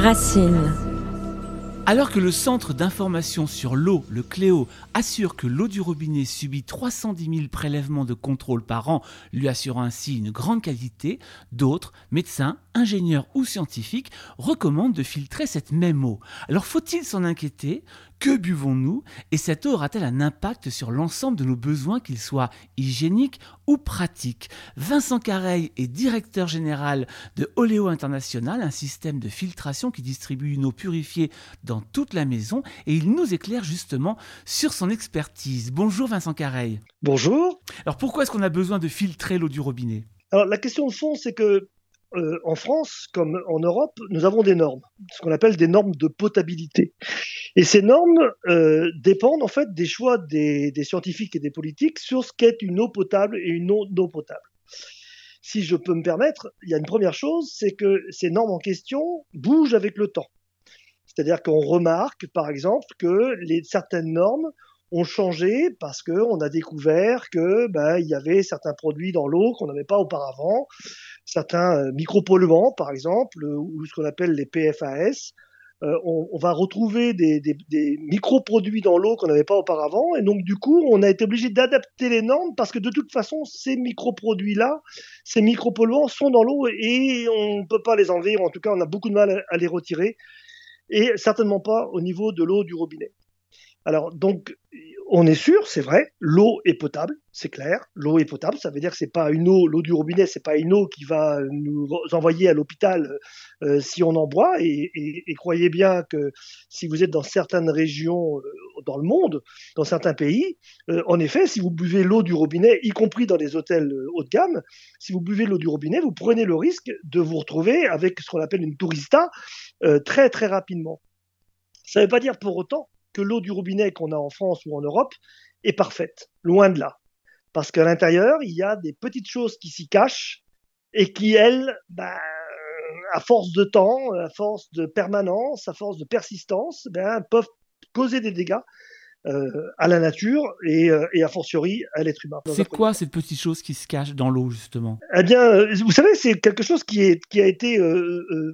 Racine. Alors que le Centre d'information sur l'eau, le Cléo, assure que l'eau du robinet subit 310 000 prélèvements de contrôle par an, lui assurant ainsi une grande qualité, d'autres, médecins, ingénieurs ou scientifiques, recommandent de filtrer cette même eau. Alors faut-il s'en inquiéter? Que buvons-nous? Et cette eau aura-t-elle un impact sur l'ensemble de nos besoins, qu'ils soient hygiéniques ou pratiques? Vincent Careil est directeur général de Oléo International, un système de filtration qui distribue une eau purifiée dans toute la maison, et il nous éclaire justement sur son expertise. Bonjour Vincent Careil. Bonjour. Alors pourquoi est-ce qu'on a besoin de filtrer l'eau du robinet? Alors la question de fond, c'est que euh, en France, comme en Europe, nous avons des normes, ce qu'on appelle des normes de potabilité. Et ces normes euh, dépendent en fait des choix des, des, scientifiques et des politiques sur ce qu'est une eau potable et une eau non potable. Si je peux me permettre, il y a une première chose, c'est que ces normes en question bougent avec le temps. C'est-à-dire qu'on remarque, par exemple, que certaines normes ont changé parce qu'on a découvert que ben, il y avait certains produits dans l'eau qu'on n'avait pas auparavant, certains euh, micropolluants, par exemple, ou ce qu'on appelle les PFAS. Euh, on, va retrouver des, des, des microproduits dans l'eau qu'on n'avait pas auparavant, et donc du coup, on a été obligé d'adapter les normes parce que de toute façon, ces microproduits-là, ces micropolluants sont dans l'eau et on ne peut pas les enlever, en tout cas, on a beaucoup de mal à les retirer et certainement pas au niveau de l'eau du robinet. Alors donc on est sûr, c'est vrai, l'eau est potable, c'est clair. L'eau est potable, ça veut dire que c'est pas une eau, l'eau du robinet, c'est pas une eau qui va nous envoyer à l'hôpital euh, si on en boit. Et, croyez bien que si vous êtes dans certaines régions euh, dans le monde, dans certains pays, euh, en effet, si vous buvez l'eau du robinet, y compris dans les hôtels haut de gamme, si vous buvez l'eau du robinet, vous prenez le risque de vous retrouver avec ce qu'on appelle une tourista très très rapidement. Ça ne veut pas dire pour autant que l'eau du robinet qu'on a en France ou en Europe est parfaite. Loin de là. Parce qu'à l'intérieur, il y a des petites choses qui s'y cachent et qui, elles, ben, à force de temps, à force de permanence, à force de persistance, ben, peuvent causer des dégâts euh, à la nature et, euh, et a fortiori à l'être humain. C'est quoi cette petite chose qui se cache dans l'eau justement? Eh bien, euh, vous savez, c'est quelque chose qui, est, qui a été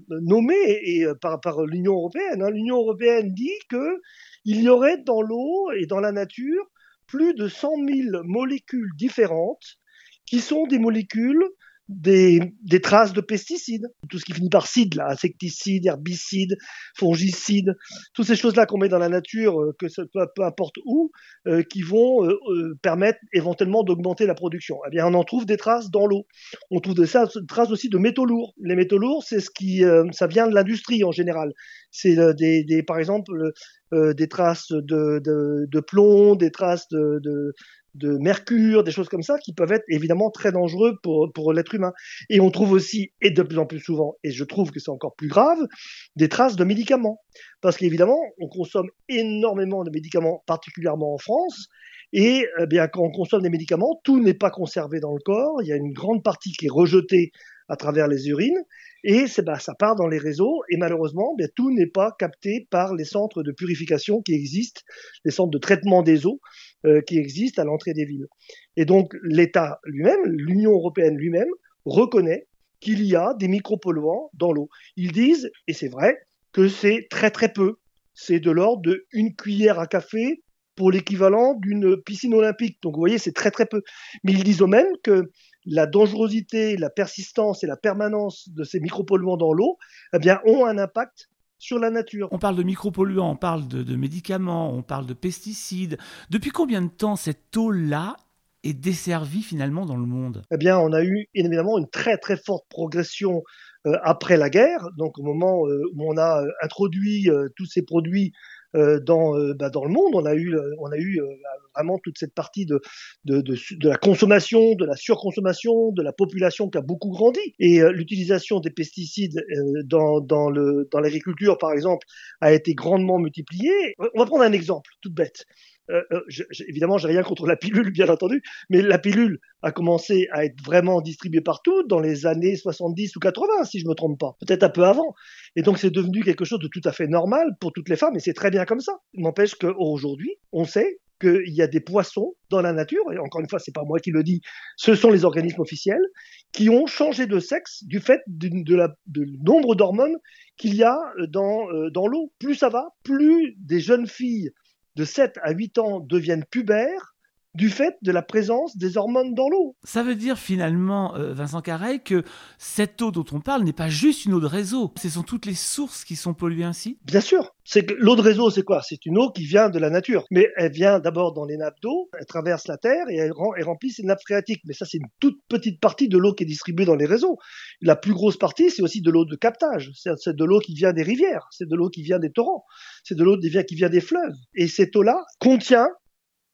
nommé et, et par, par l'Union européenne. Hein. L'Union européenne dit que il y aurait dans l'eau et dans la nature plus de 100 000 molécules différentes qui sont des molécules des, des, traces de pesticides, tout ce qui finit par cide, là, insecticides, herbicides, fongicides, toutes ces choses-là qu'on met dans la nature, euh, que ce, peu, peu, importe où, euh, qui vont euh, euh permettre éventuellement d'augmenter la production. Eh bien, on en trouve des traces dans l'eau. On trouve des traces aussi de métaux lourds. Les métaux lourds, c'est ce qui, ça vient de l'industrie en général. C'est des, des, par exemple, des traces de, de, de, plomb, des traces de, de de mercure, des choses comme ça, qui peuvent être évidemment très dangereux pour, pour l'être humain. Et on trouve aussi, et de plus en plus souvent, et je trouve que c'est encore plus grave, des traces de médicaments. Parce qu'évidemment, on consomme énormément de médicaments, particulièrement en France, et eh bien quand on consomme des médicaments, tout n'est pas conservé dans le corps, il y a une grande partie qui est rejetée à travers les urines, et bah, ça part dans les réseaux, et malheureusement, bien, tout n'est pas capté par les centres de purification qui existent, les centres de traitement des eaux euh, qui existent à l'entrée des villes. Et donc l'État lui-même, l'Union européenne lui-même, reconnaît qu'il y a des micropolluants dans l'eau. Ils disent, et c'est vrai, que c'est très très peu. C'est de l'ordre de une cuillère à café pour l'équivalent d'une piscine olympique. Donc vous voyez, c'est très très peu. Mais ils disent même que la dangerosité, la persistance et la permanence de ces micropolluants dans l'eau, eh ont un impact sur la nature. On parle de micropolluants, on parle de, de médicaments, on parle de pesticides. Depuis combien de temps cette eau-là est desservie finalement dans le monde? Eh bien, on a eu évidemment une très très forte progression euh, après la guerre, donc au moment euh, où on a introduit euh, tous ces produits dans, euh, bah, dans le monde. On a eu, euh, on a eu vraiment toute cette partie de, de, de, de, la consommation, de la surconsommation, de la population qui a beaucoup grandi. Et l'utilisation des pesticides dans, dans, le, dans l'agriculture, par exemple, a été grandement multipliée. On va prendre un exemple tout bête. Euh, je, je, évidemment, j'ai rien contre la pilule, bien entendu, mais la pilule a commencé à être vraiment distribuée partout dans les années 70 ou 80, si je me trompe pas, peut-être un peu avant. Et donc, c'est devenu quelque chose de tout à fait normal pour toutes les femmes, et c'est très bien comme ça. N'empêche qu'aujourd'hui, on sait qu'il y a des poissons dans la nature, et encore une fois, c'est pas moi qui le dis, ce sont les organismes officiels, qui ont changé de sexe du fait du nombre d'hormones qu'il y a dans, dans l'eau. Plus ça va, plus des jeunes filles de 7 à 8 ans deviennent pubères du fait de la présence des hormones dans l'eau. Ça veut dire finalement, euh, Vincent Carré, que cette eau dont on parle n'est pas juste une eau de réseau. Ce sont toutes les sources qui sont polluées ainsi Bien sûr. C'est que l'eau de réseau, c'est quoi? C'est une eau qui vient de la nature. Mais elle vient d'abord dans les nappes d'eau, elle traverse la terre et elle, remplit ses nappes phréatiques. Mais ça, c'est une toute petite partie de l'eau qui est distribuée dans les réseaux. La plus grosse partie, c'est aussi de l'eau de captage. C'est de l'eau qui vient des rivières, c'est de l'eau qui vient des torrents, c'est de l'eau qui vient des fleuves. Et cette eau-là contient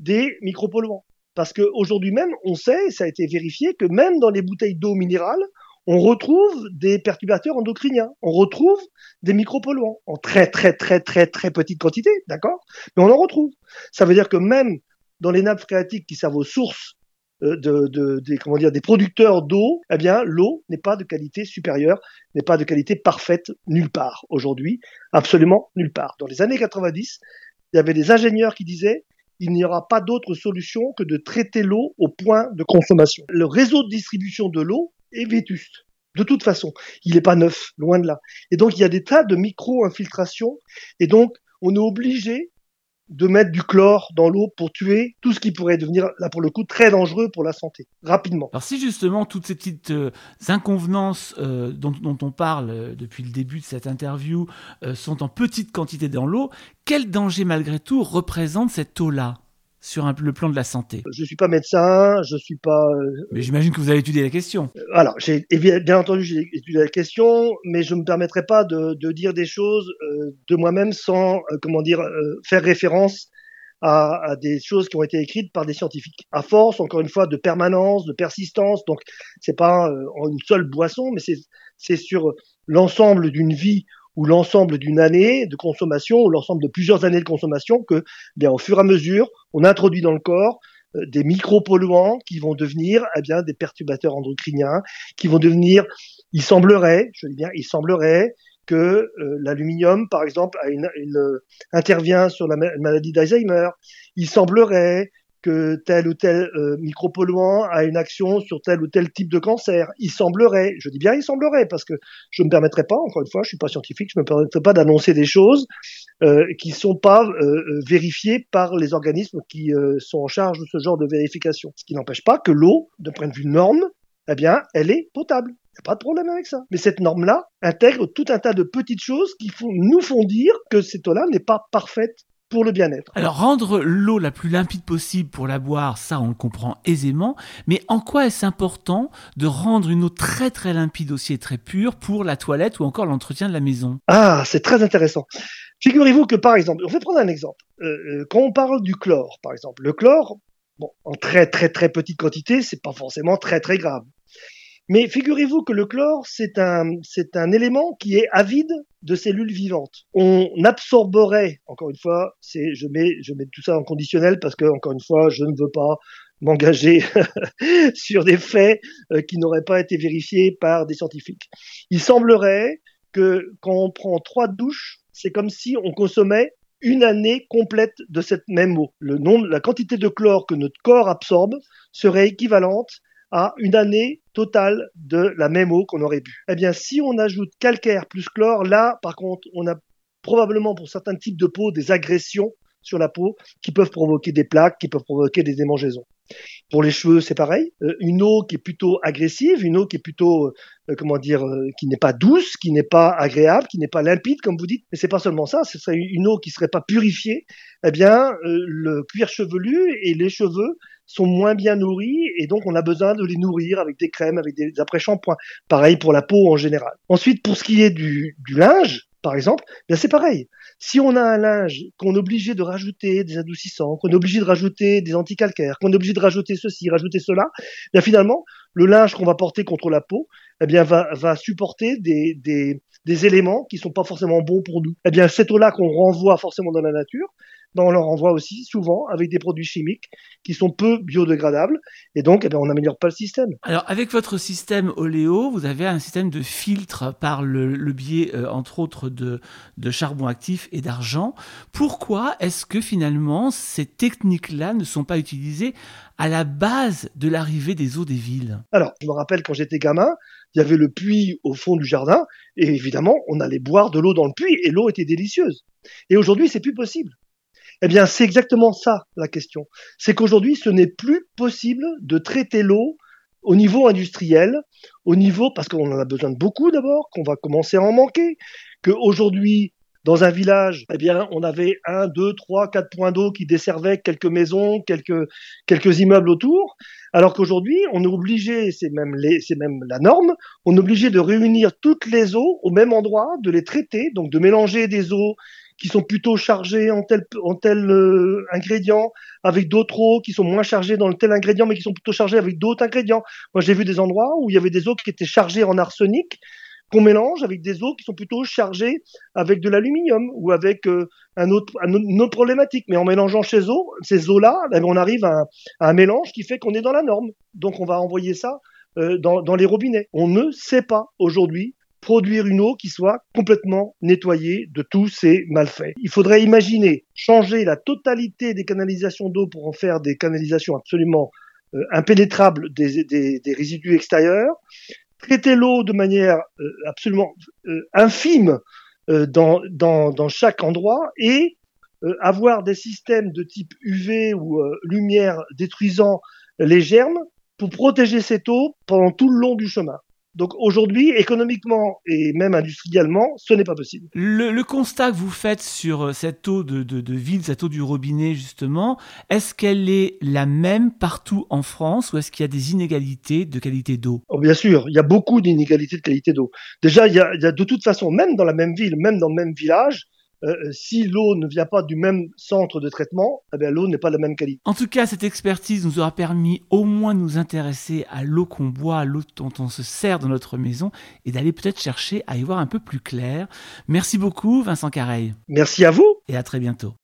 des micropolluants. Parce qu'aujourd'hui même, on sait, ça a été vérifié, que même dans les bouteilles d'eau minérale, on retrouve des perturbateurs endocriniens, on retrouve des micropolluants en très très très très très petite quantité, d'accord? Mais on en retrouve. Ça veut dire que même dans les nappes phréatiques qui servent aux sources euh, de, des, comment dire, des producteurs d'eau, eh bien, l'eau n'est pas de qualité supérieure, n'est pas de qualité parfaite nulle part aujourd'hui, absolument nulle part. Dans les années 90, il y avait des ingénieurs qui disaient il n'y aura pas d'autre solution que de traiter l'eau au point de consommation. Le réseau de distribution de l'eau est vétuste. De toute façon, il n'est pas neuf, loin de là. Et donc, il y a des tas de micro-infiltrations. Et donc, on est obligé de mettre du chlore dans l'eau pour tuer tout ce qui pourrait devenir, là pour le coup, très dangereux pour la santé, rapidement. Alors si justement toutes ces petites euh, inconvenances euh, dont, on parle euh, depuis le début de cette interview sont en petite quantité dans l'eau, quel danger malgré tout représente cette eau-là? Sur le plan de la santé Je suis pas médecin, je suis pas. Euh, mais j'imagine que vous avez étudié la question. Euh, alors, j'ai bien entendu j'ai étudié la question, mais je me permettrai pas de, de dire des choses euh, de moi-même sans comment dire faire référence à, à, des choses qui ont été écrites par des scientifiques. À force, encore une fois, de permanence, de persistance. Donc, c'est pas en une seule boisson, mais c'est sur l'ensemble d'une vie ou l'ensemble d'une année de consommation, ou l'ensemble de plusieurs années de consommation, que, bien, au fur et à mesure, on introduit dans le corps euh, des micropolluants qui vont devenir, eh des perturbateurs endocriniens, qui vont devenir, il semblerait, je dis bien, il semblerait que euh, l'aluminium, par exemple, une, intervient sur la maladie d'Alzheimer. Il semblerait que tel ou tel euh, micropolluant a une action sur tel ou tel type de cancer. Il semblerait, je dis bien il semblerait, parce que je ne me permettrai pas, encore une fois, je suis pas scientifique, je ne me permettrai pas d'annoncer des choses euh, qui ne sont pas euh, vérifiées par les organismes qui euh, sont en charge de ce genre de vérification. Ce qui n'empêche pas que l'eau, de point de vue norme, eh bien, elle est potable. Il n'y a pas de problème avec ça. Mais cette norme-là intègre tout un tas de petites choses qui font, nous font dire que cette eau-là n'est pas parfaite pour le bien-être. Alors rendre l'eau la plus limpide possible pour la boire, ça on le comprend aisément, mais en quoi est-ce important de rendre une eau très très limpide aussi et très pure pour la toilette ou encore l'entretien de la maison? Ah, c'est très intéressant. Figurez-vous que par exemple, on va prendre un exemple. Euh, euh, quand on parle du chlore, par exemple, le chlore, bon, en très très très petite quantité, c'est pas forcément très très grave. Mais figurez-vous que le chlore, c'est un, c'est un élément qui est avide de cellules vivantes. On absorberait, encore une fois, c'est, je mets, je mets tout ça en conditionnel parce que, encore une fois, je ne veux pas m'engager sur des faits euh, qui n'auraient pas été vérifiés par des scientifiques. Il semblerait que quand on prend trois douches, c'est comme si on consommait une année complète de cette même eau. Le nombre, la quantité de chlore que notre corps absorbe serait équivalente à une année totale de la même eau qu'on aurait bu. Eh bien, si on ajoute calcaire plus chlore, là, par contre, on a probablement pour certains types de peau des agressions sur la peau qui peuvent provoquer des plaques, qui peuvent provoquer des démangeaisons. Pour les cheveux, c'est pareil. Euh, une eau qui est plutôt agressive, une eau qui est plutôt, euh, comment dire, euh, qui n'est pas douce, qui n'est pas agréable, qui n'est pas limpide, comme vous dites. Mais c'est pas seulement ça. Ce serait une eau qui serait pas purifiée. Eh bien, le cuir chevelu et les cheveux sont moins bien nourris et donc on a besoin de les nourrir avec des crèmes, avec des après-shampoings. Pareil pour la peau en général. Ensuite, pour ce qui est du, du linge, par exemple, bien c'est pareil. Si on a un linge qu'on est obligé de rajouter des adoucissants, qu'on est obligé de rajouter des anticalcaires, qu'on est obligé de rajouter ceci, rajouter cela, bien finalement, le linge qu'on va porter contre la peau, eh bien va, va supporter des, des, des éléments qui sont pas forcément bons pour nous. Eh bien cette eau-là qu'on renvoie forcément dans la nature, ben, on leur envoie aussi souvent avec des produits chimiques qui sont peu biodégradables et donc eh ben, on n'améliore pas le système. Alors avec votre système Oléo, vous avez un système de filtre par le, biais euh, entre autres de, de charbon actif et d'argent. Pourquoi est-ce que finalement ces techniques-là ne sont pas utilisées à la base de l'arrivée des eaux des villes? Alors je me rappelle quand j'étais gamin, il y avait le puits au fond du jardin et évidemment on allait boire de l'eau dans le puits et l'eau était délicieuse. Et aujourd'hui c'est plus possible. Eh bien, c'est exactement ça la question. C'est qu'aujourd'hui, ce n'est plus possible de traiter l'eau au niveau industriel, au niveau, parce qu'on en a besoin de beaucoup d'abord, qu'on va commencer à en manquer, qu'aujourd'hui, dans un village, eh bien, on avait un, deux, trois, quatre points d'eau qui desservaient quelques maisons, quelques, quelques immeubles autour, alors qu'aujourd'hui, on est obligé, c'est même, les, c'est même la norme, on est obligé de réunir toutes les eaux au même endroit, de les traiter, donc de mélanger des eaux qui sont plutôt chargés en tel, en tel euh, ingrédient, avec d'autres eaux qui sont moins chargées dans tel ingrédient, mais qui sont plutôt chargées avec d'autres ingrédients. Moi, j'ai vu des endroits où il y avait des eaux qui étaient chargées en arsenic, qu'on mélange avec des eaux qui sont plutôt chargées avec de l'aluminium ou avec euh, un autre, une autre problématique. Mais en mélangeant ces eaux, ces eaux-là, eh ben, on arrive à un, à un mélange qui fait qu'on est dans la norme. Donc, on va envoyer ça euh, dans, dans les robinets. On ne sait pas aujourd'hui produire une eau qui soit complètement nettoyée de tous ces malfaits. Il faudrait imaginer changer la totalité des canalisations d'eau pour en faire des canalisations absolument euh, impénétrables des, résidus extérieurs, traiter l'eau de manière euh, absolument euh, infime dans, chaque endroit et avoir des systèmes de type UV ou lumière détruisant les germes pour protéger cette eau pendant tout le long du chemin. Donc aujourd'hui, économiquement et même industriellement, ce n'est pas possible. Le, constat que vous faites sur euh, cette eau de, de, ville, cette eau du robinet justement, est-ce qu'elle est la même partout en France ou est-ce qu'il y a des inégalités de qualité d'eau? Oh, Bien sûr, il y a beaucoup d'inégalités de qualité d'eau. Déjà, il y, a, il y a de toute façon, même dans la même ville, même dans le même village, euh, si l'eau ne vient pas du même centre de traitement, eh l'eau n'est pas de la même qualité. En tout cas, cette expertise nous aura permis au moins de nous intéresser à l'eau qu'on boit, à l'eau dont on se sert dans notre maison et d'aller peut-être chercher à y voir un peu plus clair. Merci beaucoup, Vincent Careil. Merci à vous. Et à très bientôt.